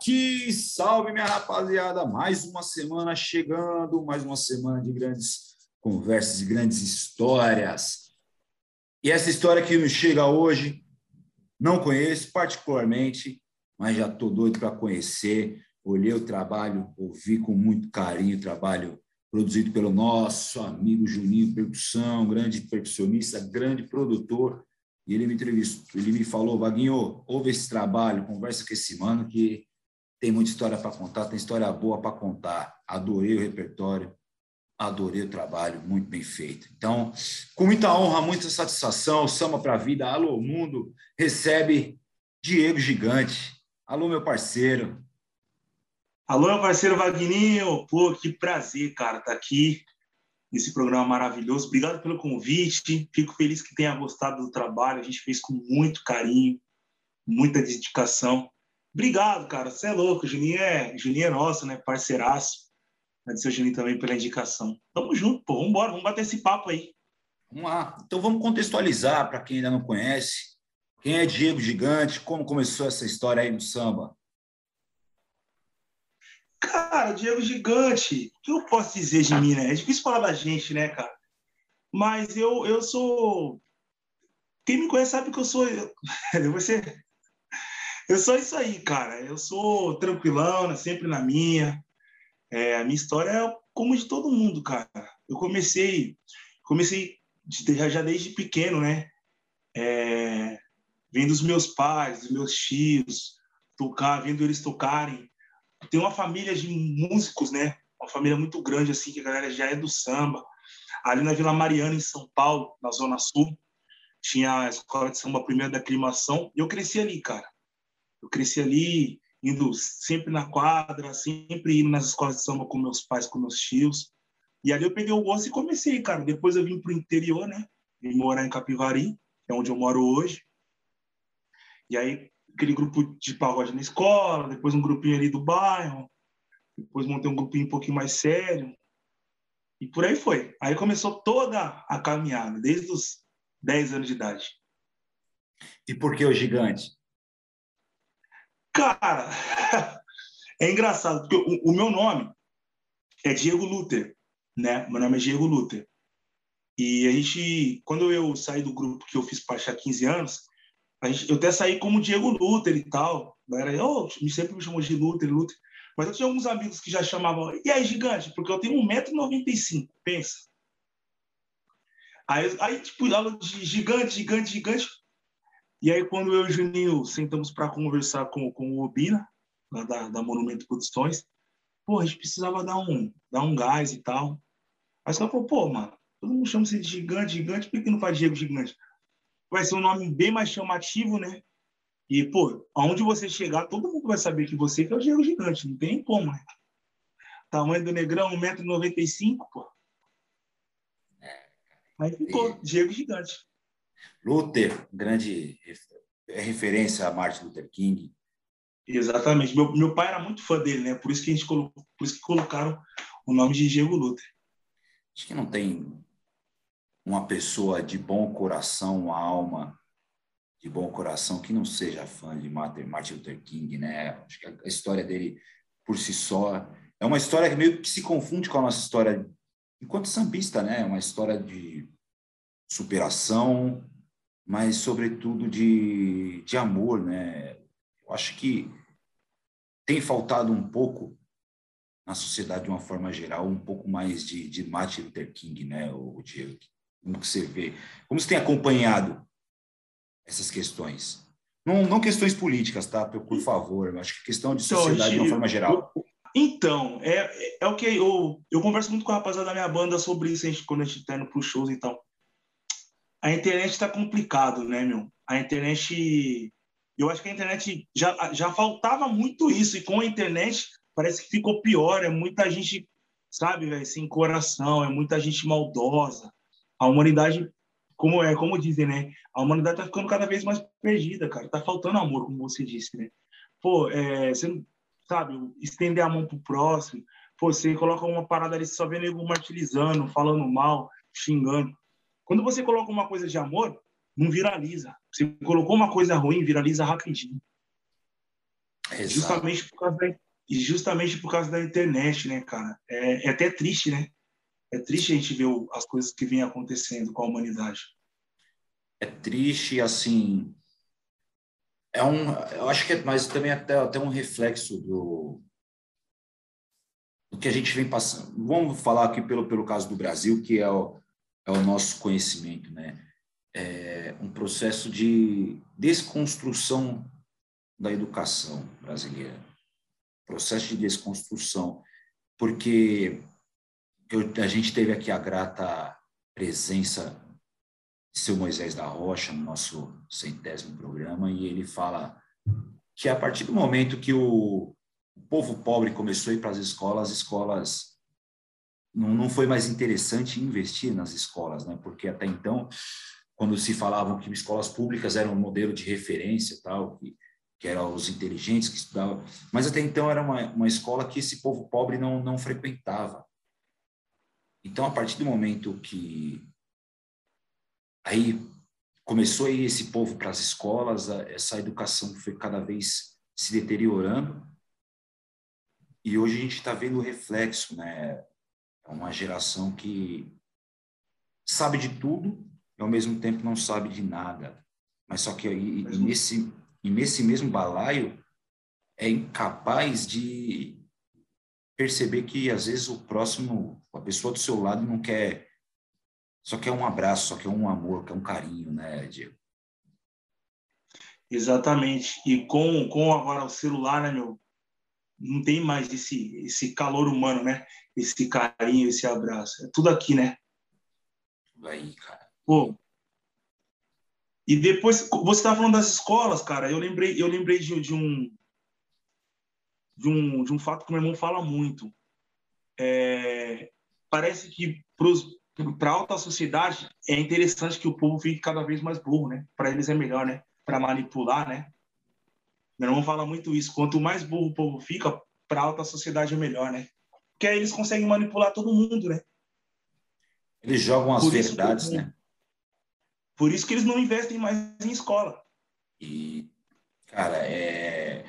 Bate! Salve, minha rapaziada! Mais uma semana chegando, mais uma semana de grandes conversas, e grandes histórias. E essa história que nos chega hoje, não conheço particularmente, mas já estou doido para conhecer. Olhei o trabalho, ouvi com muito carinho o trabalho produzido pelo nosso amigo Juninho Percussão, grande percussionista, grande produtor e ele me entrevistou, ele me falou, Vaguinho, ouve esse trabalho, conversa com esse mano que tem muita história para contar, tem história boa para contar. Adorei o repertório, adorei o trabalho, muito bem feito. Então, com muita honra, muita satisfação, Samba para a Vida, Alô Mundo, recebe Diego Gigante. Alô, meu parceiro. Alô, meu parceiro Vagninho. Pô, que prazer, cara, estar tá aqui nesse programa maravilhoso. Obrigado pelo convite. Fico feliz que tenha gostado do trabalho. A gente fez com muito carinho, muita dedicação. Obrigado, cara. Você é louco. Juninho é, Juninho é nosso, né? Parceiraço. Agradecer ao Juninho também pela indicação. Tamo junto, pô. Vamos embora, vamos bater esse papo aí. Vamos lá. Então vamos contextualizar para quem ainda não conhece. Quem é Diego Gigante? Como começou essa história aí no samba? Cara, Diego Gigante, o que eu posso dizer de mim, né? É difícil falar da gente, né, cara? Mas eu, eu sou. Quem me conhece sabe que eu sou. Você... Eu sou isso aí, cara. Eu sou tranquilão, né? sempre na minha. É, a minha história é como de todo mundo, cara. Eu comecei, comecei já, já desde pequeno, né? É, vendo os meus pais, os meus tios tocar, vendo eles tocarem tem uma família de músicos, né? Uma família muito grande, assim, que a galera já é do samba. Ali na Vila Mariana, em São Paulo, na Zona Sul, tinha a escola de samba primeira da aclimação, e eu cresci ali, cara. Eu cresci ali, indo sempre na quadra, sempre indo nas escolas de samba com meus pais, com meus tios. E ali eu peguei o gosto e comecei, cara. Depois eu vim pro interior, né? Vim morar em Capivari, é onde eu moro hoje. E aí aquele grupo de pagode na escola, depois um grupinho ali do bairro, depois montei um grupinho um pouquinho mais sério. E por aí foi. Aí começou toda a caminhada, desde os 10 anos de idade. E por que o gigante? Cara, é engraçado, porque o, o, meu nome é Diego Luther, né? Meu nome é Diego Luther. E a gente, quando eu saí do grupo que eu fiz parte há 15 anos, Gente, eu até saí como Diego Luther e tal. Galera, oh, sempre me chamou de Luther, Luther. Mas eu tinha alguns amigos que já chamavam, e aí, gigante? Porque eu tenho 1,95m, pensa. Aí, aí, tipo, aula de gigante, gigante, gigante. E aí, quando eu e o Juninho sentamos para conversar com, com o Obina, lá da, da Monumento Produções, pô, a gente precisava dar um, dar um gás e tal. Aí os falaram, pô, mano, todo mundo chama você de gigante, gigante, por que não faz Diego Gigante? vai ser um nome bem mais chamativo, né? E, pô, aonde você chegar, todo mundo vai saber que você que é o Diego Gigante, não tem como, né? Tamanho do Negrão, 1,95m, pô. Aí ficou. Diego Gigante. Luther, grande é referência a Martin Luther King. Exatamente. Meu, meu pai era muito fã dele, né? Por isso que a gente colocou, por isso que colocaram o nome de Diego Luther. Acho que não tem uma pessoa de bom coração, uma alma de bom coração que não seja fã de Martin Luther King, né? Acho que a história dele por si só é uma história que meio que se confunde com a nossa história enquanto sambista, né? É uma história de superação, mas sobretudo de, de amor, né? Eu acho que tem faltado um pouco na sociedade de uma forma geral um pouco mais de, de Martin Luther King, né? O Diego como que você vê? Como você tem acompanhado essas questões? Não, não questões políticas, tá? Por favor, acho que questão de então, sociedade então, de uma forma geral. Então, é, é o que eu, eu converso muito com a rapaziada da minha banda sobre isso a gente, quando a gente está indo para os shows e tal. A internet está complicado, né, meu? A internet. Eu acho que a internet já, já faltava muito isso, e com a internet parece que ficou pior. É muita gente, sabe, sem coração, é muita gente maldosa a humanidade, como é, como dizem, né? A humanidade tá ficando cada vez mais perdida, cara. Tá faltando amor, como você disse, né? Pô, é, você sabe, estender a mão pro próximo. Pô, você coloca uma parada ali, você só vê nego martirizando, falando mal, xingando. Quando você coloca uma coisa de amor, não viraliza. Você colocou uma coisa ruim, viraliza rapidinho. Exato. Justamente por causa da, justamente por causa da internet, né, cara? É, é até triste, né? É triste a gente ver as coisas que vêm acontecendo com a humanidade. É triste, assim. É um, eu acho que é, mas também até, até um reflexo do, do que a gente vem passando. Vamos falar aqui pelo, pelo caso do Brasil, que é o, é o nosso conhecimento, né? É um processo de desconstrução da educação brasileira, processo de desconstrução, porque eu, a gente teve aqui a grata presença de seu Moisés da Rocha no nosso centésimo programa e ele fala que a partir do momento que o, o povo pobre começou a ir para as escolas, as escolas não, não foi mais interessante investir nas escolas, né? Porque até então, quando se falavam que escolas públicas eram um modelo de referência, tal, que que eram os inteligentes que estudavam, mas até então era uma, uma escola que esse povo pobre não, não frequentava. Então, a partir do momento que aí começou a ir esse povo para as escolas, essa educação foi cada vez se deteriorando, e hoje a gente está vendo o reflexo, né? É uma geração que sabe de tudo e ao mesmo tempo não sabe de nada. Mas só que aí, nesse, e nesse mesmo balaio é incapaz de perceber que às vezes o próximo, a pessoa do seu lado não quer, só quer um abraço, só quer um amor, quer um carinho, né, Diego? Exatamente. E com, com agora o celular, né, meu? Não tem mais esse, esse calor humano, né? Esse carinho, esse abraço. É tudo aqui, né? Tudo aí, cara. Pô, e depois, você estava falando das escolas, cara, eu lembrei, eu lembrei de, de, um, de, um, de um fato que meu irmão fala muito. É, parece que para a alta sociedade é interessante que o povo fique cada vez mais burro, né? Para eles é melhor, né? Para manipular, né? Meu irmão fala muito isso. Quanto mais burro o povo fica, para a alta sociedade é melhor, né? Porque aí eles conseguem manipular todo mundo, né? Eles jogam as verdades, né? Por isso que eles não investem mais em escola. E, cara, é...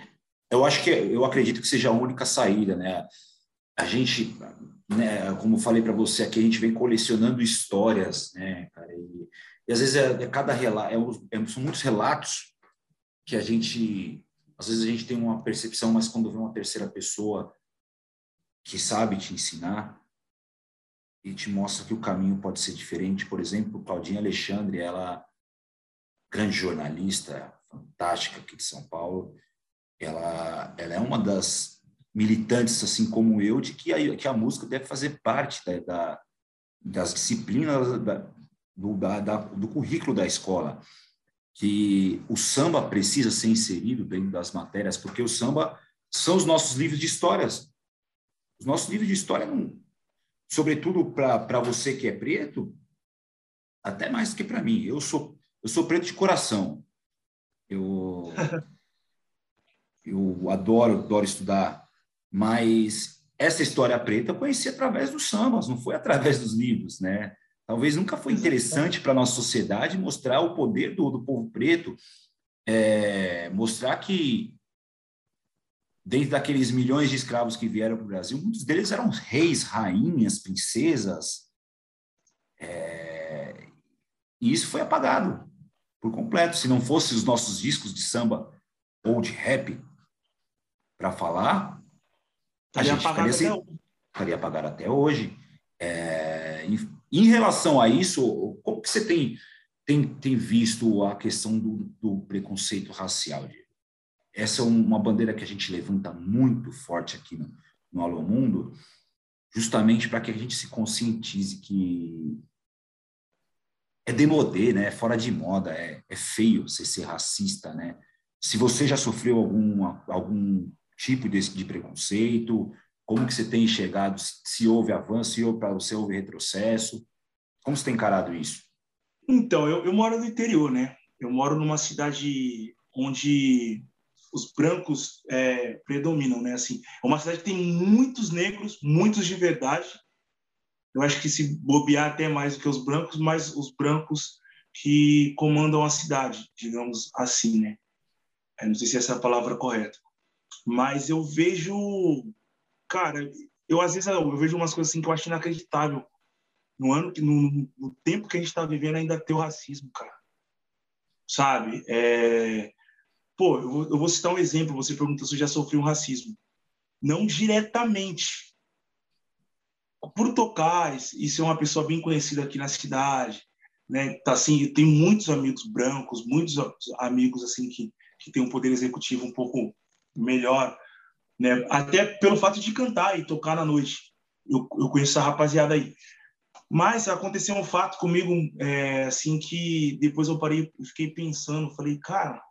eu acho que eu acredito que seja a única saída, né? A gente, né, como falei para você aqui, a gente vem colecionando histórias, né, cara? E, e às vezes é, é cada relato, é, é, são muitos relatos que a gente, às vezes a gente tem uma percepção, mas quando vê uma terceira pessoa que sabe te ensinar, e te mostra que o caminho pode ser diferente. Por exemplo, Claudinha Alexandre, ela grande jornalista, fantástica aqui de São Paulo, ela, ela é uma das militantes, assim como eu, de que a, que a música deve fazer parte da, da das disciplinas da, do, da, da, do currículo da escola, que o samba precisa ser inserido dentro das matérias, porque o samba são os nossos livros de histórias. Os nossos livros de história não, sobretudo para você que é preto, até mais do que para mim. Eu sou, eu sou preto de coração. Eu, eu adoro, adoro estudar, mas essa história preta eu conheci através dos sambas, não foi através dos livros, né? Talvez nunca foi interessante para a nossa sociedade mostrar o poder do, do povo preto, é, mostrar que dentro daqueles milhões de escravos que vieram para o Brasil, muitos deles eram reis, rainhas, princesas. É... E isso foi apagado por completo. Se não fossem os nossos discos de samba ou de rap para falar, a gente estaria estaria apagado até hoje. É... Em, relação a isso, como que você tem, tem, tem visto a questão do, do preconceito racial, essa é uma bandeira que a gente levanta muito forte aqui no, no Alô Mundo, justamente para que a gente se conscientize que é demodê, né? É fora de moda, é, é feio você ser racista, né? Se você já sofreu algum, algum tipo desse, de preconceito, como que você tem enxergado, se houve avanço, se houve, se houve retrocesso, como você tem encarado isso? Então, eu, eu moro no interior, né? Eu moro numa cidade onde os brancos é, predominam, né? Assim, é uma cidade que tem muitos negros, muitos de verdade. Eu acho que se bobear até mais do que os brancos, mas os brancos que comandam a cidade, digamos assim, né? Eu não sei se essa é a palavra correta. Mas eu vejo, cara, eu às vezes eu vejo umas coisas assim que eu acho inacreditável. No ano que no, no tempo que a gente está vivendo ainda tem o racismo, cara. Sabe? É... Pô, eu vou, eu vou citar um exemplo. Você perguntou se eu já sofri um racismo. Não diretamente. Por tocar e ser uma pessoa bem conhecida aqui na cidade, né? Tá assim, tem muitos amigos brancos, muitos amigos assim que que tem um poder executivo um pouco melhor, né? Até pelo fato de cantar e tocar na noite. Eu, eu conheço essa rapaziada aí. Mas aconteceu um fato comigo, é, assim, que depois eu parei, fiquei pensando, falei, cara,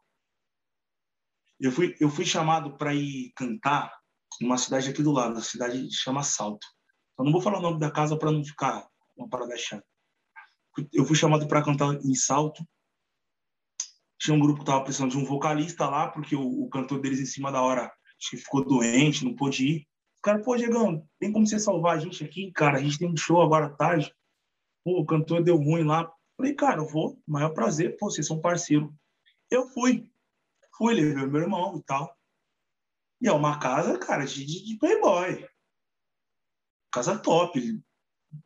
eu fui, eu fui chamado para ir cantar numa cidade aqui do lado, a cidade chama Salto. Eu não vou falar o nome da casa para não ficar uma parada chata. Eu fui chamado para cantar em Salto tinha um grupo que estava precisando de um vocalista lá, porque o, o, cantor deles em cima da hora acho que ficou doente, não pôde ir. O cara, pô, Diegão, tem como você salvar a gente aqui, cara? A gente tem um show agora à tarde. Pô, o cantor deu ruim lá. Falei, cara, eu vou, maior prazer, pô, vocês são parceiro. Eu fui. Fui, levei meu irmão e tal. E é uma casa, cara, de, de playboy. Casa top,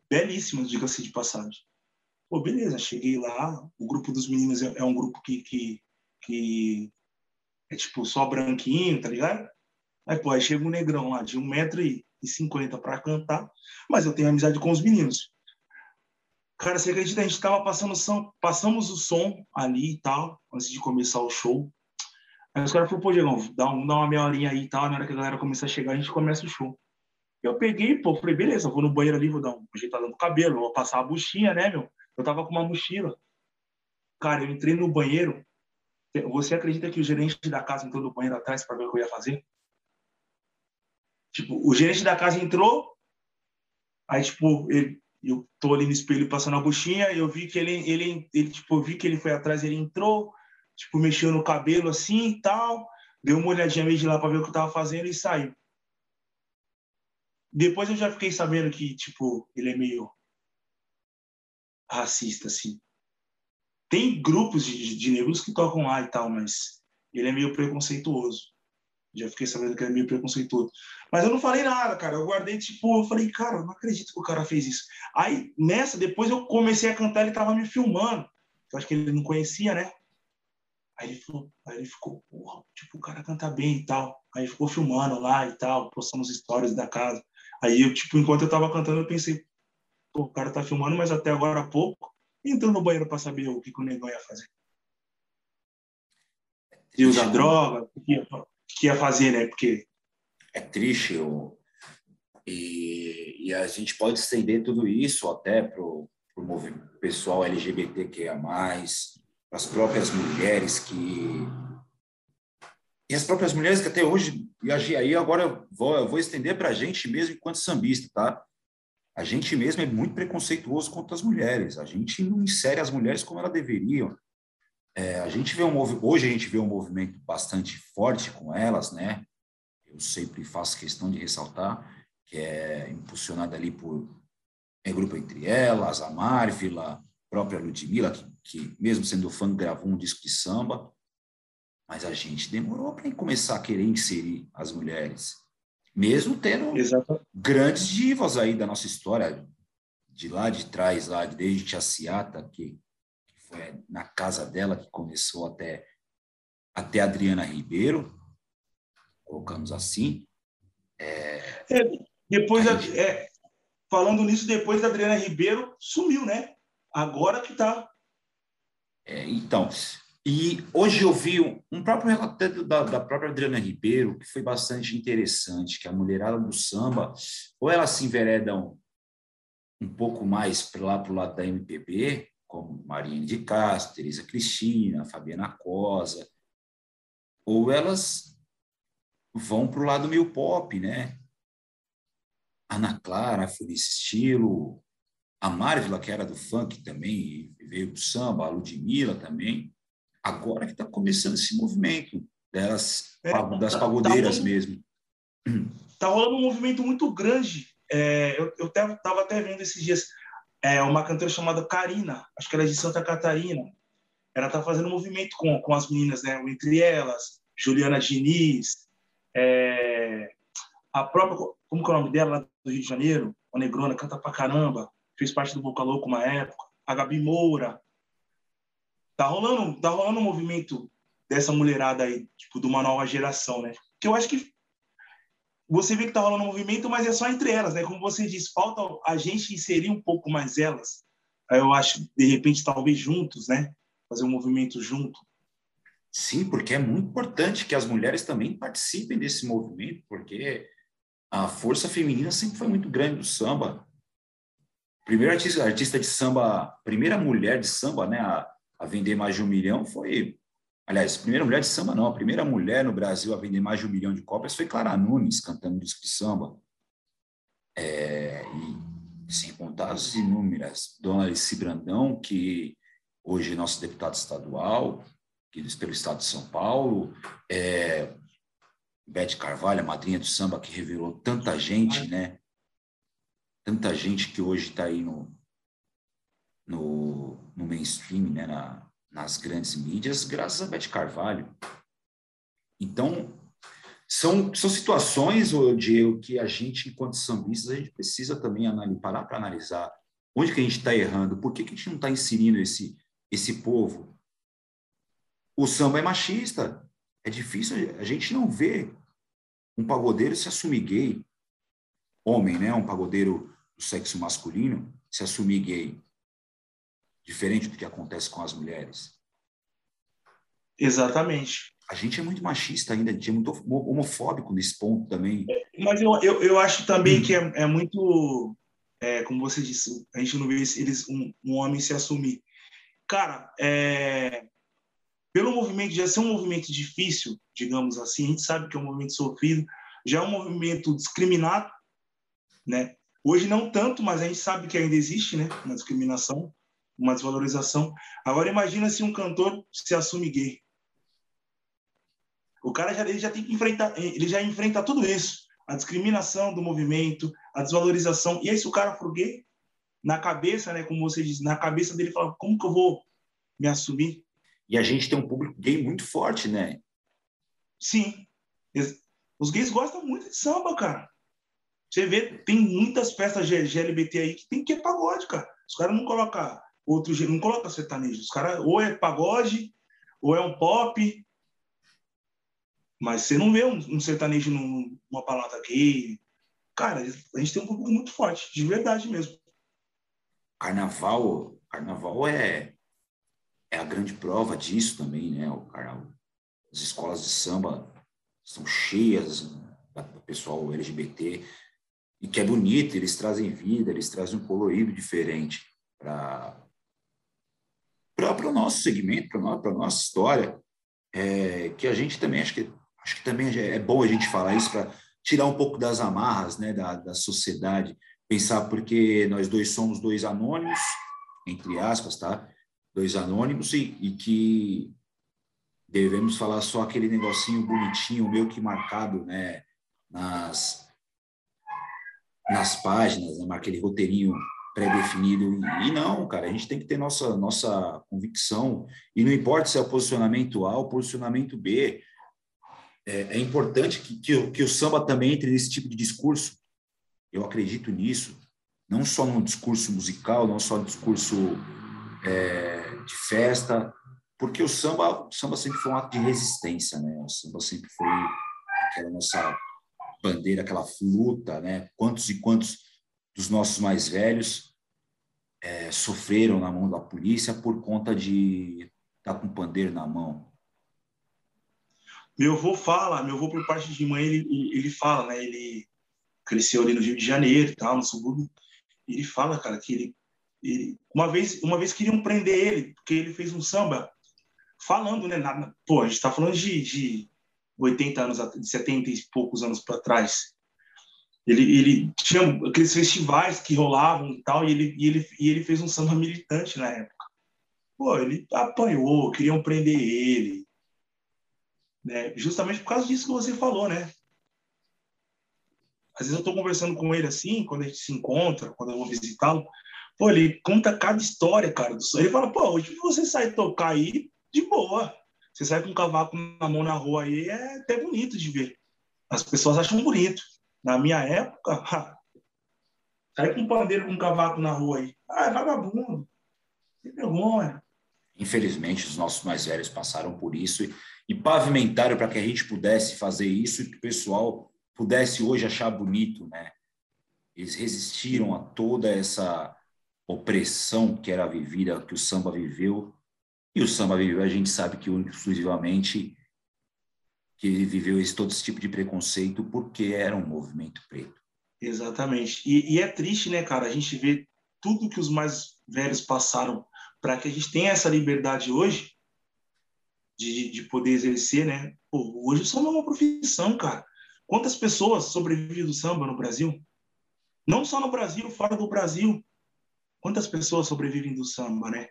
belíssima, diga-se de passagem. Pô, beleza, cheguei lá, o grupo dos meninos é, é um grupo que, que, que é tipo só branquinho, tá ligado? Aí, pô, aí chega um negrão lá de 1,50m para cantar, mas eu tenho amizade com os meninos. Cara, você acredita? A gente tava passando som, passamos o som ali e tal, antes de começar o show. Aí os caras falaram, pô, Diegão, dá, um, dá uma meia horinha aí e tal, na hora que a galera começar a chegar, a gente começa o show. Eu peguei, pô, falei, beleza, vou no banheiro ali, vou dar um ajeitada no cabelo, vou passar a buchinha, né, meu? Eu tava com uma mochila. Cara, eu entrei no banheiro. Você acredita que o gerente da casa entrou no banheiro atrás para ver o que eu ia fazer? Tipo, o gerente da casa entrou, aí, tipo, ele, eu tô ali no espelho passando a buchinha, eu vi que ele, ele, ele, tipo, vi que ele foi atrás, ele entrou, tipo, mexeu no cabelo assim e tal, deu uma olhadinha meio de lá para ver o que eu tava fazendo e saiu. Depois eu já fiquei sabendo que, tipo, ele é meio racista, assim. Tem grupos de, de negros que tocam lá e tal, mas ele é meio preconceituoso. Já fiquei sabendo que ele é meio preconceituoso. Mas eu não falei nada, cara. Eu guardei, tipo, eu falei, cara, eu não acredito que o cara fez isso. Aí, nessa, depois eu comecei a cantar, ele tava me filmando. Eu acho que ele não conhecia, né? Aí ele, falou, aí ele ficou, porra, tipo, o cara canta bem e tal. Aí ficou filmando lá e tal, postando as histórias da casa. Aí eu, tipo, enquanto eu tava cantando, eu pensei, o cara tá filmando, mas até agora há pouco entrou no banheiro para saber o que, que o negão ia fazer. E usar droga, o que, ia, que ia fazer, né? Porque. É triste. Eu... E, e a gente pode estender tudo isso até para o pessoal LGBTQIA, para as próprias mulheres que. E as próprias mulheres que até hoje, e aí agora eu vou, eu vou estender para a gente mesmo enquanto sambista, tá? a gente mesmo é muito preconceituoso contra as mulheres. A gente não insere as mulheres como elas deveriam. É, a gente vê um hoje a gente vê um movimento bastante forte com elas, né? Eu sempre faço questão de ressaltar que é impulsionada ali por é grupo entre elas, a Marvila, a própria Ludmilla, que, que mesmo sendo fã gravou um disco de samba, mas a gente demorou para começar a querer inserir as mulheres mesmo tendo Exato. grandes divas aí da nossa história, de lá de trás, lá desde a Ciata, que, que foi na casa dela que começou até, até a Adriana Ribeiro, colocamos assim. É, é, depois, gente... é, falando nisso, depois da Adriana Ribeiro, sumiu, né? Agora que tá. É, então, e hoje eu vi um próprio relato da, da própria Adriana Ribeiro, que foi bastante interessante, que a mulherada do samba, ou elas se enveredam um pouco mais para lá para o lado da MPB, como Marina de Castro, Teresa Cristina, Fabiana Cosa, ou elas vão para o lado meio pop, né? Ana Clara foi nesse estilo, a Marvila, que era do funk também, veio do samba, a Ludmilla também agora que está começando esse movimento delas, é, das tá, pagodeiras tá mesmo. Está rolando um movimento muito grande. É, eu estava até vendo esses dias é, uma cantora chamada Karina, acho que ela é de Santa Catarina. Ela está fazendo um movimento com, com as meninas, né? Entre elas, Juliana Diniz, É, a própria, como que é o nome dela, lá do Rio de Janeiro? A Negrona, canta pra caramba. Fez parte do Boca Louco uma época. A Gabi Moura. Tá rolando, tá rolando um movimento dessa mulherada aí, tipo, de uma nova geração, né? Que eu acho que você vê que tá rolando um movimento, mas é só entre elas, né? Como você disse, falta a gente inserir um pouco mais elas. Eu acho, de repente, talvez juntos, né? Fazer um movimento junto. Sim, porque é muito importante que as mulheres também participem desse movimento, porque a força feminina sempre foi muito grande do samba. Primeiro artista, artista de samba, primeira mulher de samba, né, a, a vender mais de um milhão foi, aliás, primeira mulher de samba não, a primeira mulher no Brasil a vender mais de um milhão de cópias foi Clara Nunes cantando disco de samba. É, e sem contar as inúmeras, Dona Alice Brandão, que hoje é nosso deputado estadual, que pelo estado de São Paulo, é, Bete Carvalho, a madrinha do samba, que revelou tanta gente, né? Tanta gente que hoje está aí no, no, no mainstream, né? Na, nas grandes mídias, graças a Bete Carvalho. Então, são, são situações, Diego, que a gente, enquanto sambistas, a gente precisa também parar para analisar onde que a gente está errando, por que, que a gente não está inserindo esse, esse povo. O samba é machista, é difícil, a gente não vê um pagodeiro se assumir gay, homem, né? Um pagodeiro do sexo masculino se assumir gay, diferente do que acontece com as mulheres. Exatamente. A gente é muito machista ainda, a gente é muito homofóbico nesse ponto também. Mas eu, eu, eu acho também hum. que é, é muito, é, como você disse, a gente não vê eles, um, um homem se assumir. Cara, é, pelo movimento já ser um movimento difícil, digamos assim, a gente sabe que é um movimento sofrido, já é um movimento discriminado, né? Hoje não tanto, mas a gente sabe que ainda existe, né, uma discriminação, uma desvalorização. Agora imagina se um cantor se assume gay. O cara já, ele já tem que enfrentar, ele já enfrenta tudo isso, a discriminação do movimento, a desvalorização. E aí se o cara for gay, na cabeça, né, como você diz, na cabeça dele fala, como que eu vou me assumir? E a gente tem um público gay muito forte, né? Sim. Os gays gostam muito de samba, cara. Você vê, tem muitas festas LGBT aí que tem que é pagode, cara. Os caras não colocam outro jeito, não colocam sertanejo. Os caras ou é pagode, ou é um pop. Mas você não vê um, um sertanejo numa balada gay. Cara, a gente tem um público muito forte, de verdade mesmo. Carnaval, carnaval é é a grande prova disso também, né? O cara, as escolas de samba são cheias do pessoal LGBT e que é bonito, eles trazem vida, eles trazem um colorido diferente para para o nosso segmento, para a nossa história, é, que a gente também acho que acho que também é bom a gente falar isso para tirar um pouco das amarras, né, da, da sociedade, pensar porque nós dois somos dois anônimos, entre aspas, tá? dois anônimos e, e que devemos falar só aquele negocinho bonitinho, meio que marcado né, nas, nas páginas, né, aquele roteirinho pré-definido. E não, cara, a gente tem que ter nossa, nossa convicção. E não importa se é o posicionamento A ou o posicionamento B. É, é importante que, que, que o samba também entre nesse tipo de discurso. Eu acredito nisso. Não só no discurso musical, não só no discurso é, de festa, porque o samba, o samba sempre foi um ato de resistência, né? O samba sempre foi aquela nossa bandeira, aquela luta, né? Quantos e quantos dos nossos mais velhos é, sofreram na mão da polícia por conta de estar com pandeiro na mão. Meu avô fala, meu avô por parte de mãe, ele, ele fala, né? Ele cresceu ali no Rio de Janeiro tal, no subúrbio. Ele fala, cara, que ele ele, uma vez, uma vez queriam prender ele porque ele fez um samba falando, né? Na, pô, a gente está falando de, de 80 anos, de 70 e poucos anos para trás. Ele, ele tinha aqueles festivais que rolavam e tal, e ele, e ele, e ele fez um samba militante na época. Pô, ele apanhou, queriam prender ele. Né? Justamente por causa disso que você falou, né? Às vezes eu estou conversando com ele assim, quando a gente se encontra, quando eu vou visitá-lo, Pô, ele conta cada história, cara. Ele fala, pô, hoje você sai tocar aí de boa. Você sai com um cavaco na mão na rua aí, é até bonito de ver. as pessoas acham bonito. Na minha época, sai com um pandeiro com um cavaco na rua aí. Ah, é vagabundo. Sem vergonha. Infelizmente, os nossos mais velhos passaram por isso e, e pavimentaram para que a gente pudesse fazer isso e que o pessoal pudesse hoje achar bonito, né? Eles resistiram a toda essa opressão que era vivida, que o samba viveu. E o samba viveu, a gente sabe que exclusivamente que viveu esse, todo esse tipo de preconceito porque era um movimento preto. Exatamente. E, e é triste, né, cara? A gente vê tudo que os mais velhos passaram para que a gente tenha essa liberdade hoje de, de poder exercer, né? Pô, hoje o samba é uma profissão, cara. Quantas pessoas sobrevivem do samba no Brasil? Não só no Brasil, fora do Brasil. Quantas pessoas sobrevivem do samba, né?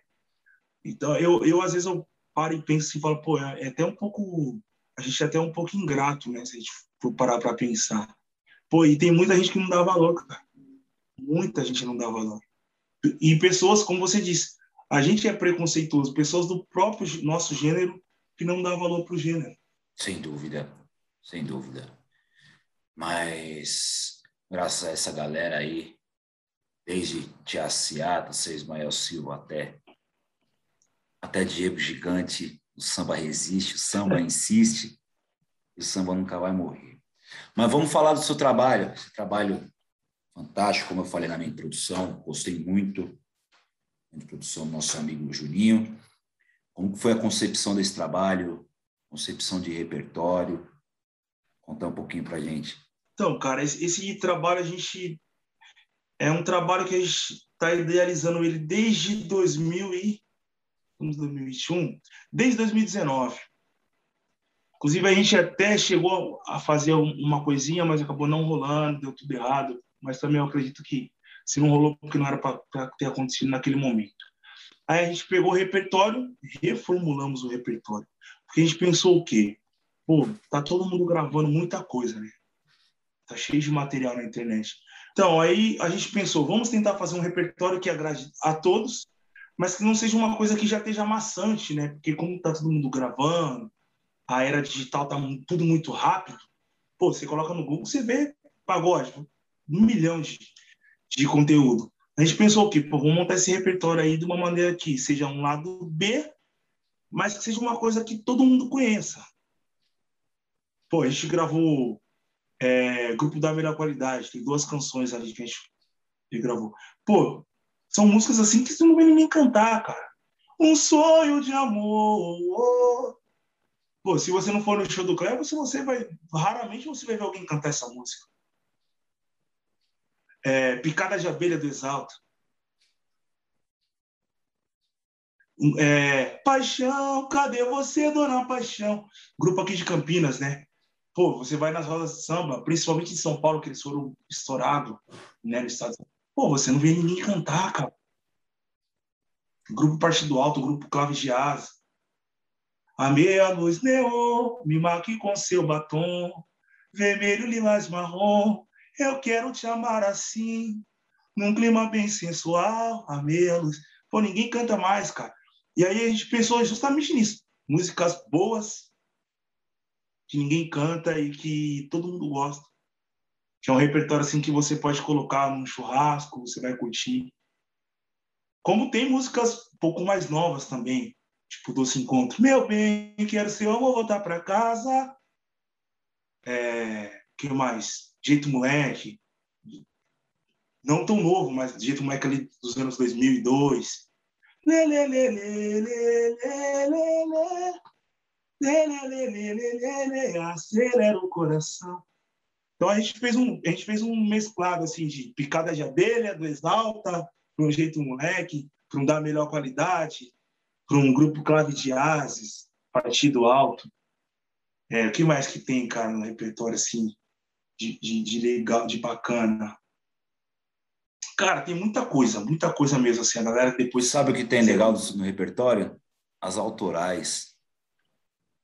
Então, eu, eu às vezes eu paro e penso assim, falo, pô, é, é até um pouco, a gente é até um pouco ingrato, né? Se a gente for parar para pensar. Pô, e tem muita gente que não dá valor, cara. Muita gente não dá valor. E pessoas, como você disse, a gente é preconceituoso, pessoas do próprio nosso gênero que não dá valor para o gênero. Sem dúvida, sem dúvida. Mas, graças a essa galera aí, desde Tia Ciata, seu Ismael Silva até, até Diego Gigante, o samba resiste, o samba insiste, e o samba nunca vai morrer. Mas vamos falar do seu trabalho, esse trabalho fantástico, como eu falei na minha introdução, gostei muito da introdução do nosso amigo Juninho. Como foi a concepção desse trabalho, concepção de repertório? Contar um pouquinho para gente. Então, cara, esse, esse, trabalho a gente é um trabalho que a gente está idealizando ele desde 2000 e 2021, desde 2019. Inclusive a gente até chegou a fazer uma coisinha, mas acabou não rolando, deu tudo errado. Mas também eu acredito que se não rolou porque não era para ter acontecido naquele momento. Aí a gente pegou o repertório, reformulamos o repertório. Porque a gente pensou o quê? Pô, tá todo mundo gravando muita coisa, né? Tá cheio de material na internet. Então, aí a gente pensou, vamos tentar fazer um repertório que agrade a todos, mas que não seja uma coisa que já esteja amassante, né? Porque como tá todo mundo gravando, a era digital tá tudo muito rápido, pô, você coloca no Google, você vê pagode, um milhão de, de conteúdo. A gente pensou que, pô, vamos montar esse repertório aí de uma maneira que seja um lado B, mas que seja uma coisa que todo mundo conheça. Pô, a gente gravou é, Grupo da Melhor Qualidade, tem duas canções ali que a gente gravou. Pô, são músicas assim que você não vê ninguém cantar, cara. Um sonho de amor. Pô, se você não for no show do Cleber, você vai. Raramente você vai ver alguém cantar essa música. É, Picada de Abelha do Exalto. É, Paixão, cadê você, dona Paixão? Grupo aqui de Campinas, né? Pô, você vai nas rodas de samba, principalmente em São Paulo, que eles foram estourados, né, no estado. Pô, você não vê ninguém cantar, cara. Grupo Partido Alto, Grupo de Asa. A luz neon, me marque com seu batom, vermelho, lilás, marrom. Eu quero te amar assim, num clima bem sensual, a meia luz. Pô, ninguém canta mais, cara. E aí a gente pensou justamente nisso. Músicas boas, que ninguém canta e que todo mundo gosta. Que é um repertório assim que você pode colocar num churrasco, você vai curtir. Como tem músicas um pouco mais novas também, tipo Doce Encontro. Meu bem, quero ser eu, vou voltar para casa. É, que mais? Jeito Moleque. Não tão novo, mas Jeito Moleque ali dos anos 2002. Lê, lê, lê, lê, lê, lê, lê, lê acelera o coração. Então a gente fez um, a gente fez um mesclado assim de picada de abelha do Exalta, para um jeito moleque, para um dar melhor qualidade, para um grupo clave de ases, partido alto. É, o que mais que tem, cara, no repertório assim de, de, de legal, de bacana? Cara, tem muita coisa, muita coisa mesmo assim. A galera depois sabe o que tem legal no repertório? As autorais.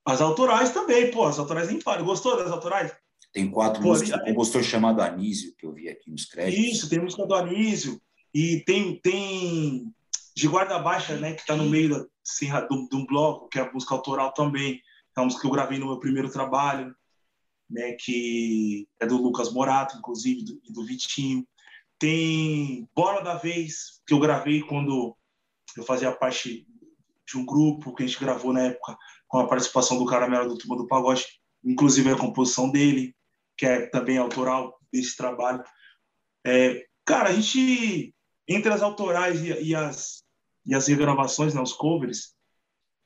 As autorais também, pô, as autorais nem falam. Gostou das autorais? Tem quatro pô, músicas, um compositor chamado Anísio, que eu vi aqui nos créditos. Isso, tem música do Anísio. E tem, tem de guarda baixa, né, que está no meio da, do, do bloco, que é a música autoral também. É uma música que eu gravei no meu primeiro trabalho. né, que é do Lucas Morato, inclusive, do, e do Vitinho. Tem Bola da Vez, que eu gravei quando eu fazia parte de um grupo que a gente gravou na época com a participação do Caramelo do Turma do Pagode, inclusive a composição dele, que é também autoral desse trabalho. É, cara, a gente, entre as autorais e, e as, e as regravações, né, os covers,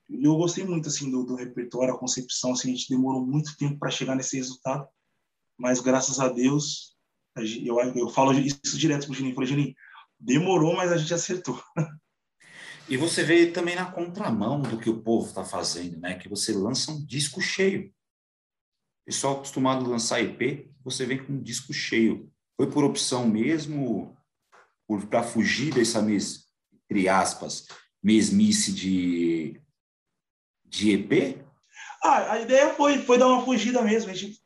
eu gostei muito assim do, do repertório, a concepção, assim, a gente demorou muito tempo para chegar nesse resultado, mas graças a Deus, eu, eu falo isso direto pro Juninho, falei, Juninho, demorou, mas a gente acertou. E você vê também na contramão do que o povo está fazendo, né? Que você lança um disco cheio. Pessoal acostumado a lançar EP, você vem com um disco cheio. Foi por opção mesmo, para fugir dessa, mes, entre aspas, mesmice de de EP? Ah, a ideia foi, foi dar uma fugida mesmo. A gente,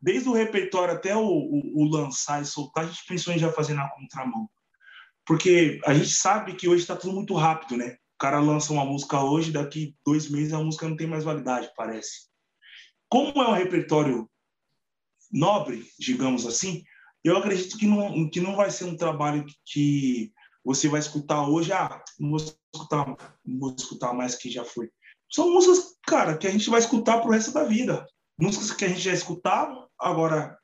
desde o repertório até o, o, o lançar e soltar, a gente pensou em já fazer na contramão. Porque a gente sabe que hoje está tudo muito rápido, né? O cara lança uma música hoje, daqui dois meses a música não tem mais validade, parece. Como é um repertório nobre, digamos assim, eu acredito que não, que não vai ser um trabalho que você vai escutar hoje, ah, não vou escutar, não vou escutar mais que já foi são músicas, cara, que a gente vai escutar pro resto da vida. Músicas que a gente já escutava, agora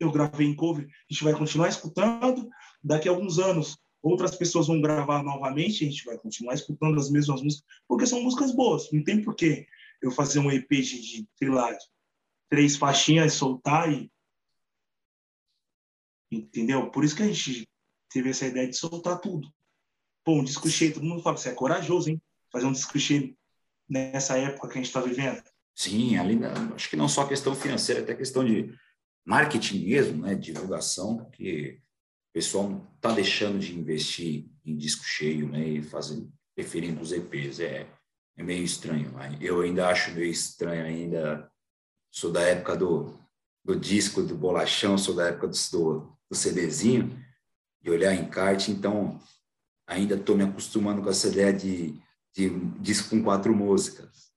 eu gravei em cover, a gente vai continuar escutando. Daqui a alguns anos, outras pessoas vão gravar novamente, a gente vai continuar escutando as mesmas músicas, porque são músicas boas. Não tem porquê eu fazer um EP de, sei lá, três faixinhas, soltar e. Entendeu? Por isso que a gente teve essa ideia de soltar tudo. Pô, um disco cheio, todo mundo fala, você é corajoso, hein? Fazer um disco cheio nessa época que a gente está vivendo? Sim, ali acho que não só questão financeira, até questão de marketing mesmo, né, divulgação, que o pessoal não está deixando de investir em disco cheio, né, e fazendo, preferindo os EPs, é, é meio estranho. Eu ainda acho meio estranho ainda, sou da época do, do disco do bolachão, sou da época do, do, do CDzinho, de olhar em kart, então ainda estou me acostumando com essa ideia de de disco com quatro músicas.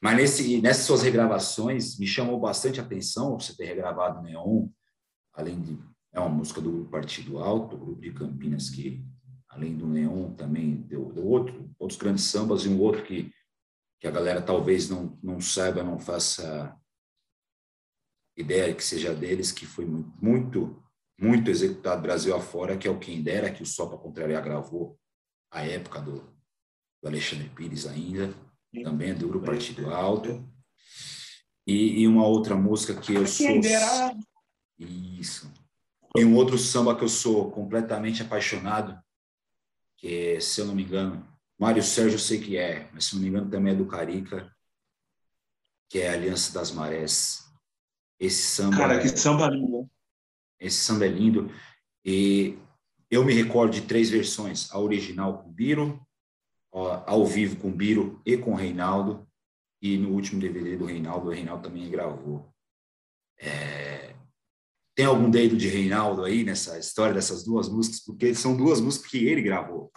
Mas nesse, nessas suas regravações, me chamou bastante atenção você ter regravado Neon, além de. É uma música do Partido Alto, grupo de Campinas, que, além do Neon, também deu, deu outro, outros grandes sambas e um outro que, que a galera talvez não, não saiba, não faça ideia que seja deles, que foi muito, muito, muito executado Brasil afora, que é o Quem Dera, que o Sopa Contrariar gravou à época do, do Alexandre Pires ainda, também é do Grupo Partido Alto. E, e, uma outra música que eu sou... Isso. E um outro samba que eu sou completamente apaixonado, que se eu não me engano, Mário Sérgio eu sei que é, mas se não me engano também é do Carica, que é Aliança das Marés. Esse samba... Cara, que é, samba lindo. Esse samba é lindo. E eu me recordo de três versões. A original com Biro, ao vivo com Biro e com Reinaldo, e no último DVD do Reinaldo, o Reinaldo também gravou. É... Tem algum dedo de Reinaldo aí nessa história dessas duas músicas? Porque são duas músicas que ele gravou.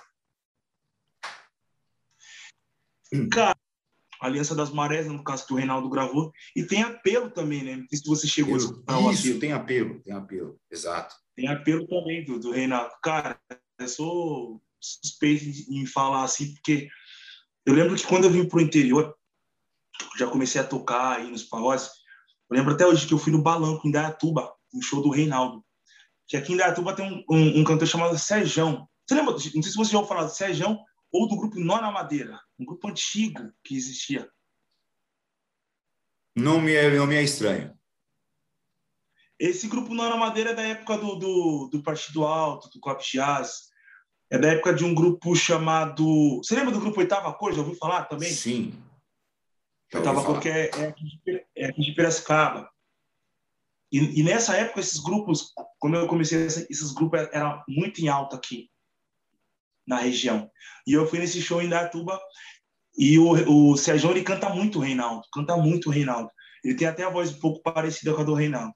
Cara, Aliança das Marés, no caso que o Reinaldo gravou, e tem apelo também, né? Não sei se você chegou apelo. a Isso, apelo. tem apelo, tem apelo, exato. Tem apelo também do, do Reinaldo. Cara, eu sou suspeito em falar assim, porque eu lembro que quando eu vim para o interior, já comecei a tocar aí nos pagodes, eu lembro até hoje que eu fui no Balanco, em Dayatuba, no show do Reinaldo. Que aqui em Dayatuba tem um, um, um cantor chamado Serjão. Você lembra? Não sei se você já ouviu falar do Serjão ou do grupo Nó na Madeira, um grupo antigo que existia. Não me é, não me é estranho. Esse grupo Nó na Madeira é da época do, do, do Partido Alto, do Club Jazz. É da época de um grupo chamado. Você lembra do grupo Oitava Cor? Já ouviu falar também? Sim. Oitava Cor, que é, é, aqui de, é aqui de Piracicaba. E, e, nessa época, esses grupos, quando eu comecei, esses grupos eram muito em alta aqui, na região. E eu fui nesse show em Datuba e o, o Sérgio ele canta muito Reinaldo, canta muito Reinaldo. Ele tem até a voz um pouco parecida com a do Reinaldo.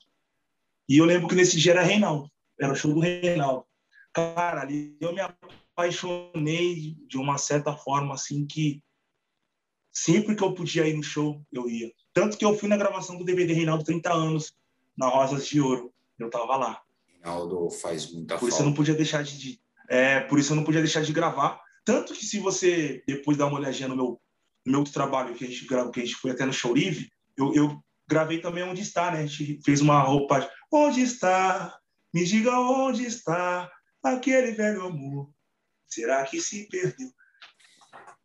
E eu lembro que nesse dia era Reinaldo, era o show do Reinaldo. Cara, ali eu me apaixonei de uma certa forma, assim, que Sempre que eu podia ir no show, eu ia. Tanto que eu fui na gravação do DVD Reinaldo 30 anos, na Rosas de Ouro. Eu tava lá. Reinaldo faz muita por falta. isso eu não podia deixar de, é, por isso eu não podia deixar de gravar. Tanto que se você depois dar uma olhadinha no meu, no meu trabalho que a gente gravou, que a gente foi até no show livre, eu, eu gravei também onde está, né? A gente fez uma roupagem. Onde está? Me diga onde está aquele velho amor. Será que se perdeu?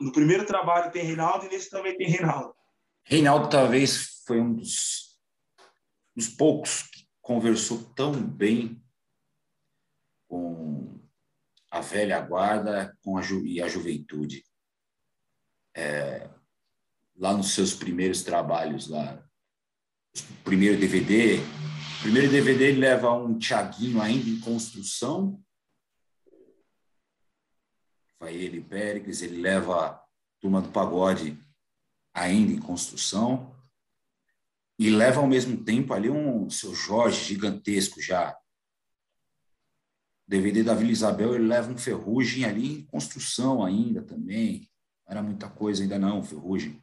No primeiro trabalho tem Reinaldo e nesse também tem Reinaldo. Reinaldo talvez foi um dos, dos poucos que conversou tão bem com a velha guarda com a e a juventude. É, lá nos seus primeiros trabalhos, lá, o primeiro DVD, primeiro DVD ele leva um Tiaguinho ainda em construção, vai ele Péricles, ele leva turma do pagode ainda em construção e leva ao mesmo tempo ali um seu Jorge gigantesco já DVD da Vila Isabel, ele leva um ferrugem ali em construção ainda também. Não era muita coisa ainda não, ferrugem.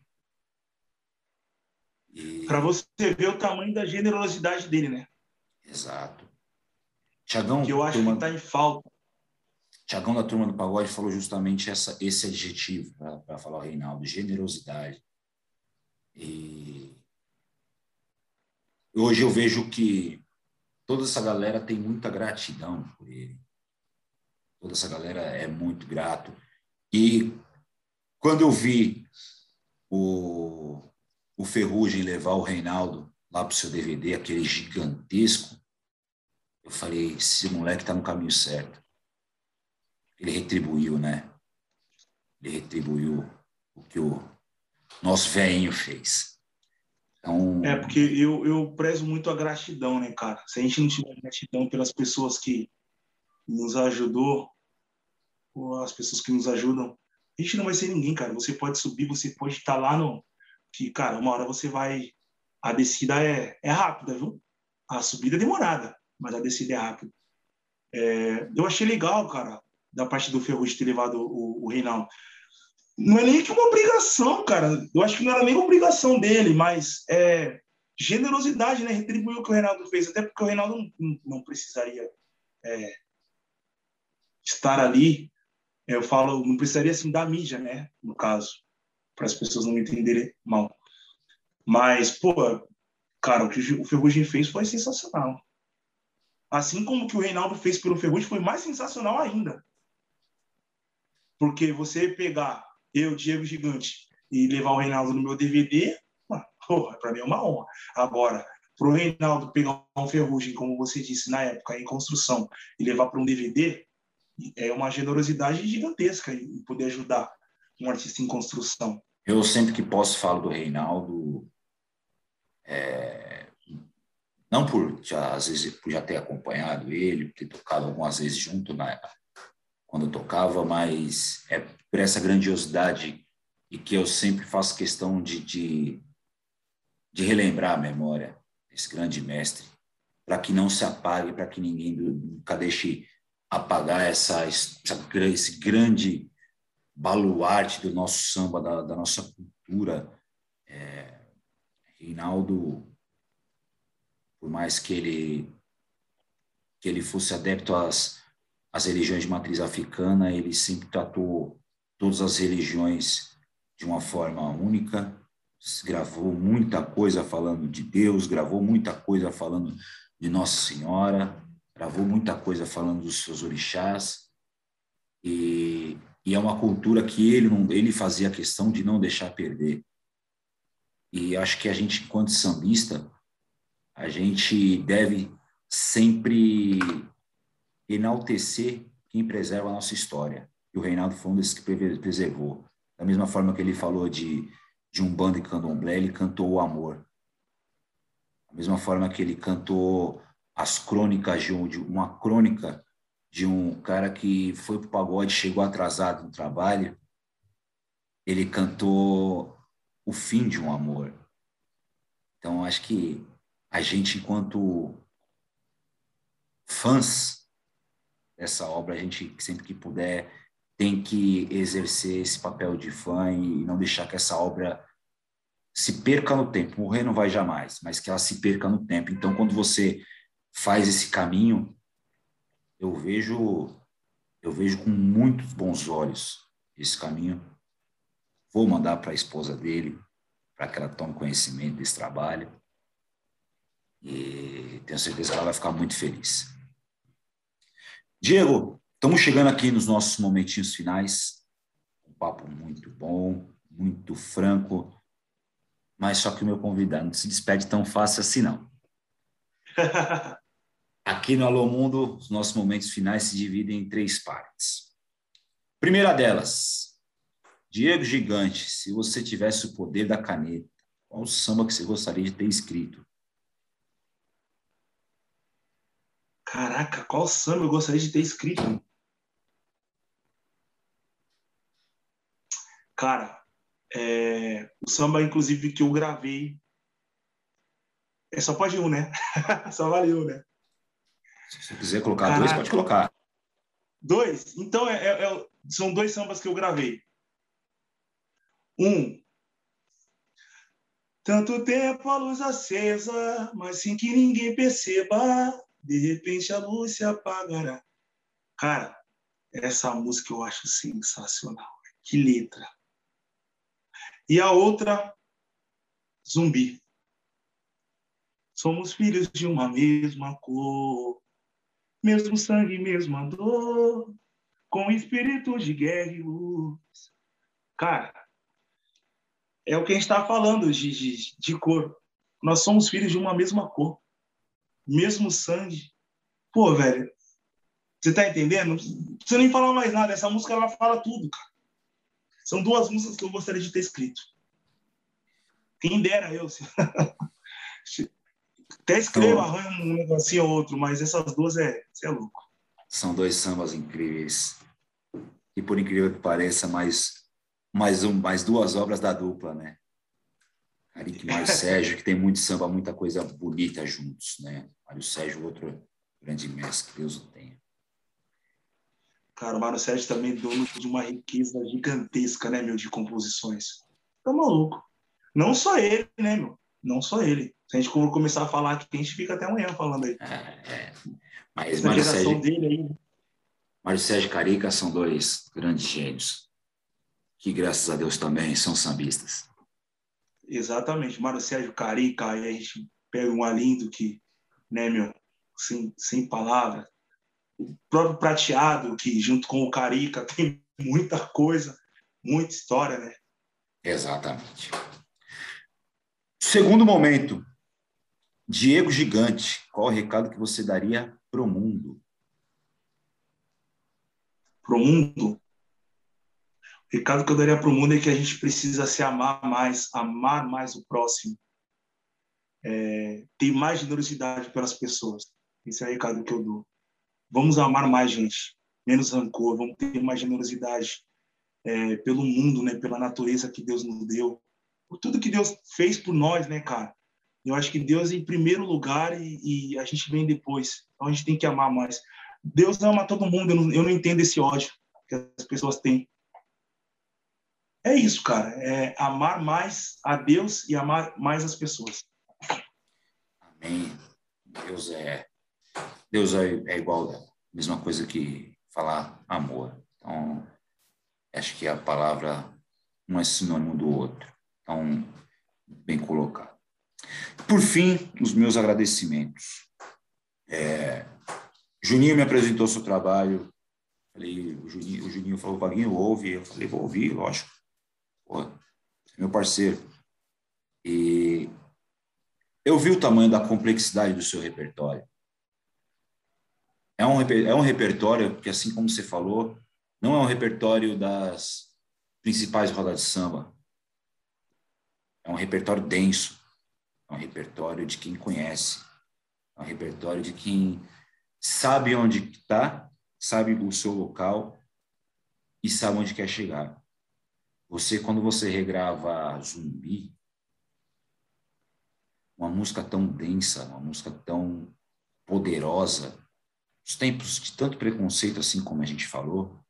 E... Para você ver o tamanho da generosidade dele, né? Exato. Tiagão, que eu acho turma... que está em falta. Tiagão da Turma do Pagode falou justamente essa, esse adjetivo para falar o Reinaldo, generosidade. E hoje eu vejo que toda essa galera tem muita gratidão por ele. Toda essa galera é muito grato. E quando eu vi o, o Ferrugem levar o Reinaldo lá para o seu DVD, aquele gigantesco, eu falei, esse moleque está no caminho certo. Ele retribuiu, né? Ele retribuiu o que o nosso velhinho fez. Então... É, porque eu, eu prezo muito a gratidão, né, cara? Se a gente não tiver gratidão pelas pessoas que nos ajudou, ou as pessoas que nos ajudam, a gente não vai ser ninguém, cara. Você pode subir, você pode estar lá no. Que, cara, uma hora você vai. A descida é, é rápida, viu? A subida é demorada, mas a descida é rápida. É, eu achei legal, cara, da parte do Ferrugem ter levado o, o Reinaldo não é nem que uma obrigação, cara. Eu acho que não era nem obrigação dele, mas é generosidade, né? Retribuir o que o Reinaldo fez, até porque o Reinaldo não, não precisaria é, estar ali. Eu falo, não precisaria assim da mídia, né? No caso, para as pessoas não me entenderem mal. Mas, pô, cara, o que o Ferrugem fez foi sensacional. Assim como o que o Reinaldo fez pelo Ferrugem foi mais sensacional ainda. Porque você pegar eu, Diego Gigante, e levar o Reinaldo no meu DVD, porra, para mim é uma honra. Agora, para o Reinaldo pegar um ferrugem, como você disse na época, em construção, e levar para um DVD, é uma generosidade gigantesca e poder ajudar um artista em construção. Eu sempre que posso falo do Reinaldo, é, não por já, às vezes por já ter acompanhado ele, ter tocado algumas vezes junto na quando tocava, mas é por essa grandiosidade e que eu sempre faço questão de, de, de relembrar a memória desse grande mestre, para que não se apague, para que ninguém nunca deixe apagar essa, essa, esse grande baluarte do nosso samba, da, da nossa cultura. É, Reinaldo, por mais que ele que ele fosse adepto às as religiões de matriz africana, ele sempre tratou todas as religiões de uma forma única, gravou muita coisa falando de Deus, gravou muita coisa falando de Nossa Senhora, gravou muita coisa falando dos seus orixás, e, e é uma cultura que ele, não, ele fazia questão de não deixar perder. E acho que a gente, enquanto sambista, a gente deve sempre enaltecer quem preserva a nossa história. E o Reinaldo foi um desses que preservou. Da mesma forma que ele falou de, de um bando e candomblé, ele cantou o amor. Da mesma forma que ele cantou as crônicas de, um, de uma crônica de um cara que foi para o pagode, chegou atrasado no trabalho, ele cantou o fim de um amor. Então, acho que a gente, enquanto fãs essa obra, a gente sempre que puder tem que exercer esse papel de fã e não deixar que essa obra se perca no tempo. Morrer não vai jamais, mas que ela se perca no tempo. Então, quando você faz esse caminho, eu vejo eu vejo com muitos bons olhos esse caminho. Vou mandar para a esposa dele, para que ela tome conhecimento desse trabalho. E tenho certeza que ela vai ficar muito feliz. Diego, estamos chegando aqui nos nossos momentinhos finais. Um papo muito bom, muito franco, mas só que o meu convidado não se despede tão fácil assim, não. Aqui no Alô Mundo, os nossos momentos finais se dividem em três partes. Primeira delas, Diego Gigante, se você tivesse o poder da caneta, qual samba que você gostaria de ter escrito? Caraca, qual samba eu gostaria de ter escrito? Cara, é, o samba, inclusive, que eu gravei. É só pode um, né? só valeu, né? Se você quiser colocar Caraca. dois, pode colocar. Dois? Então, é, é, é, são dois sambas que eu gravei. Um. Tanto tempo a luz acesa, mas sem que ninguém perceba, de repente a luz se apagará. Cara, essa música eu acho sensacional. Que letra. E a outra, Zumbi. Somos filhos de uma mesma cor, mesmo sangue, mesma dor, com espírito de guerra e luz. Cara, é o que a gente está falando de, de, de cor. Nós somos filhos de uma mesma cor, mesmo sangue. Pô, velho, você tá entendendo? Não precisa nem falar mais nada. Essa música ela fala tudo, cara. São duas músicas que eu gostaria de ter escrito. Quem dera eu. Até escrevo, então, arranho um negocinho ou outro, mas essas duas é, é louco. São dois sambas incríveis. E por incrível que pareça, mais, mais, um, mais duas obras da dupla, né? E Mário Sérgio, que tem muito samba, muita coisa bonita juntos, né? Mário Sérgio, outro grande mestre, que Deus o tenha. Cara, o Mário Sérgio também é dono de uma riqueza gigantesca, né, meu, de composições. Tá maluco. Não só ele, né, meu? Não só ele. Se a gente começar a falar aqui, a gente fica até amanhã falando aí. É, é. Mas Essa Mário Sérgio, dele aí. Mário Sérgio e Carica são dois grandes gênios, que graças a Deus também são sambistas. Exatamente. Mário Sérgio Carica, aí a gente pega um alindo que, né, meu, sem, sem palavras. O próprio Prateado, que junto com o Carica tem muita coisa, muita história, né? Exatamente. Segundo momento, Diego Gigante, qual o recado que você daria para o mundo? Para o mundo? Recado que eu daria para o mundo é que a gente precisa se amar mais, amar mais o próximo, é, ter mais generosidade pelas pessoas. Esse é o recado que eu dou. Vamos amar mais, gente, menos rancor, vamos ter mais generosidade é, pelo mundo, né, pela natureza que Deus nos deu, por tudo que Deus fez por nós, né, cara? Eu acho que Deus é em primeiro lugar e, e, a gente vem depois. Então a gente tem que amar mais. Deus ama todo mundo. Eu não, eu não entendo esse ódio que as pessoas têm. É isso, cara. É amar mais a Deus e amar mais as pessoas. Amém. Deus é Deus é, é igual a mesma coisa que falar amor. Então acho que a palavra um é sinônimo do outro. Então bem colocado. Por fim, os meus agradecimentos. É, Juninho me apresentou seu trabalho. Falei, o Juninho, o Juninho falou, Vaguinho, ouve. Eu falei, vou ouvir, lógico. Meu parceiro. E eu vi o tamanho da complexidade do seu repertório. É um, é um repertório que, assim como você falou, não é um repertório das principais rodas de samba. É um repertório denso. É um repertório de quem conhece, é um repertório de quem sabe onde está, sabe o seu local e sabe onde quer chegar. Você, quando você regrava Zumbi, uma música tão densa, uma música tão poderosa, os tempos de tanto preconceito, assim como a gente falou,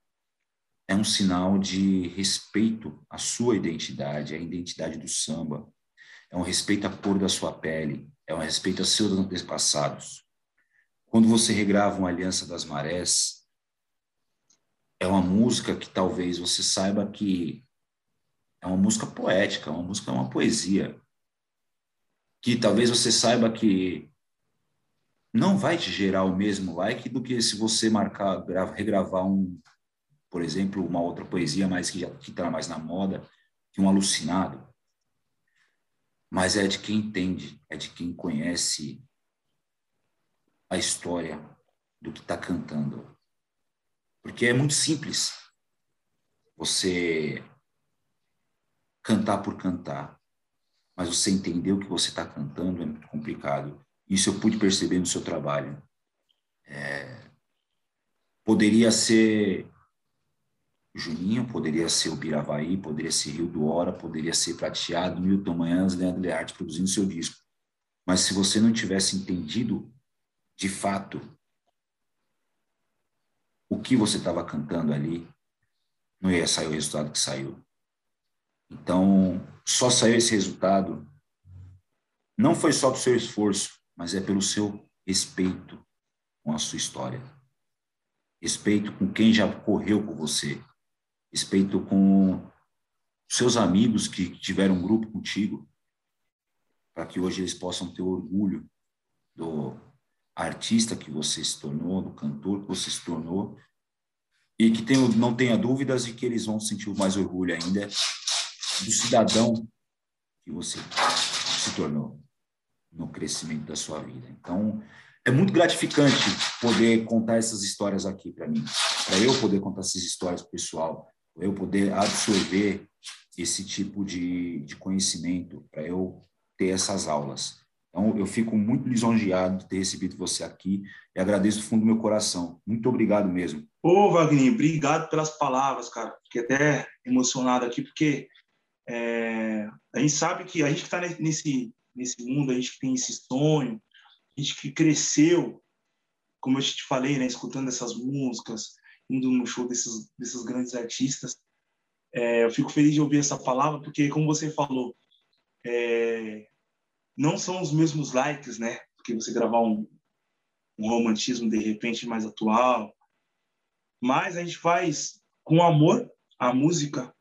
é um sinal de respeito à sua identidade, à identidade do samba. É um respeito à cor da sua pele, é um respeito a seus antepassados. Quando você regrava uma Aliança das Marés, é uma música que talvez você saiba que é uma música poética, uma música é uma poesia. Que talvez você saiba que não vai te gerar o mesmo like do que se você marcar, regravar um, por exemplo, uma outra poesia mais que está mais na moda, que um alucinado. Mas é de quem entende, é de quem conhece a história do que está cantando. Porque é muito simples você cantar por cantar, mas você entender o que você está cantando é muito complicado. Isso eu pude perceber no seu trabalho. É, poderia ser Juninho, poderia ser o Biravaí, poderia ser Rio do Hora, poderia ser Prateado, Milton Manhãs, Leandro Learte produzindo seu disco. Mas se você não tivesse entendido de fato o que você estava cantando ali, não ia sair o resultado que saiu. Então, só saiu esse resultado. Não foi só do seu esforço, mas é pelo seu respeito com a sua história. Respeito com quem já correu com você. Respeito com seus amigos que tiveram um grupo contigo, para que hoje eles possam ter orgulho do, artista que você se tornou, do cantor que você se tornou, e que não tenha dúvidas de que eles vão sentir mais orgulho ainda do cidadão que você se tornou no crescimento da sua vida. Então, é muito gratificante poder contar essas histórias aqui para mim, para eu poder contar essas histórias para pessoal, para eu poder absorver esse tipo de, de conhecimento, para eu ter essas aulas. Então, eu fico muito lisonjeado de ter recebido você aqui e agradeço do fundo do meu coração. Muito obrigado mesmo. Ô, Wagner, obrigado pelas palavras, cara. Fiquei até emocionado aqui, porque é, a gente sabe que a gente que está nesse, nesse mundo, a gente que tem esse sonho, a gente que cresceu, como eu te falei, né, escutando essas músicas, indo no show desses, desses grandes artistas, é, eu fico feliz de ouvir essa palavra, porque, como você falou, é, não são os mesmos likes, né? Porque você gravar um, um romantismo de repente mais atual, mas a gente faz com amor a música,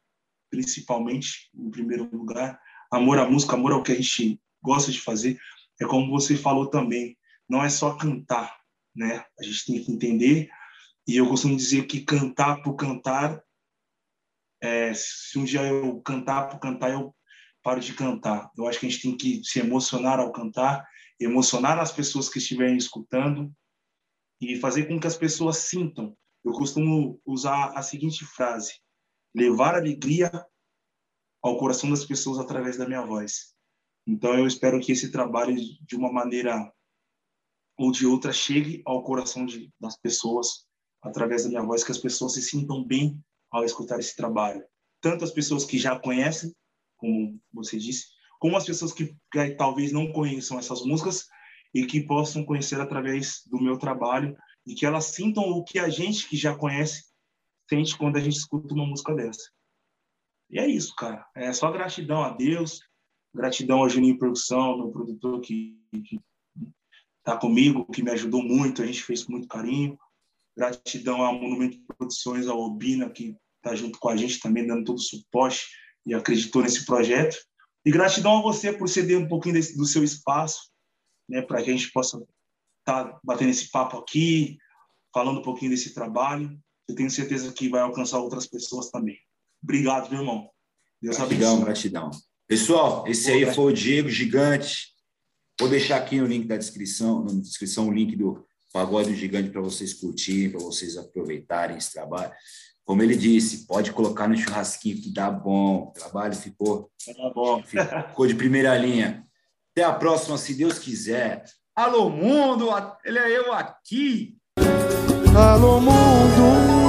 principalmente em primeiro lugar, amor à música, amor ao que a gente gosta de fazer. É como você falou também, não é só cantar, né? A gente tem que entender e eu costumo dizer que cantar por cantar, é, se um dia eu cantar por cantar, eu paro de cantar. Eu acho que a gente tem que se emocionar ao cantar, emocionar as pessoas que estiverem escutando e fazer com que as pessoas sintam. Eu costumo usar a seguinte frase: levar alegria ao coração das pessoas através da minha voz. Então eu espero que esse trabalho de uma maneira ou de outra chegue ao coração de, das pessoas através da minha voz, que as pessoas se sintam bem ao escutar esse trabalho. Tanto as pessoas que já conhecem, como você disse, como as pessoas que, que talvez não conheçam essas músicas e que possam conhecer através do meu trabalho e que elas sintam o que a gente que já conhece sente quando a gente escuta uma música dessa. E é isso, cara. É só gratidão a Deus, gratidão ao Juninho Produção, meu produtor que, que tá comigo, que me ajudou muito, a gente fez com muito carinho. Gratidão ao Monumento Produções, ao Obina, que tá junto com a gente também, dando todo o suporte e acreditou nesse projeto. E gratidão a você por ceder um pouquinho desse, do seu espaço, né, para que a gente possa estar tá batendo esse papo aqui, falando um pouquinho desse trabalho. Eu tenho certeza que vai alcançar outras pessoas também. Obrigado, meu irmão. Deus gratidão, abençoe. gratidão. Pessoal, esse aí foi o Diego Gigante. Vou deixar aqui no link da descrição, na descrição o link do Pagode Gigante para vocês curtirem, para vocês aproveitarem esse trabalho. Como ele disse, pode colocar no churrasquinho que dá bom. O trabalho ficou, tá bom. ficou de primeira linha. Até a próxima, se Deus quiser. Alô, mundo! Ele é eu aqui. Alô, mundo!